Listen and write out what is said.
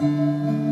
Música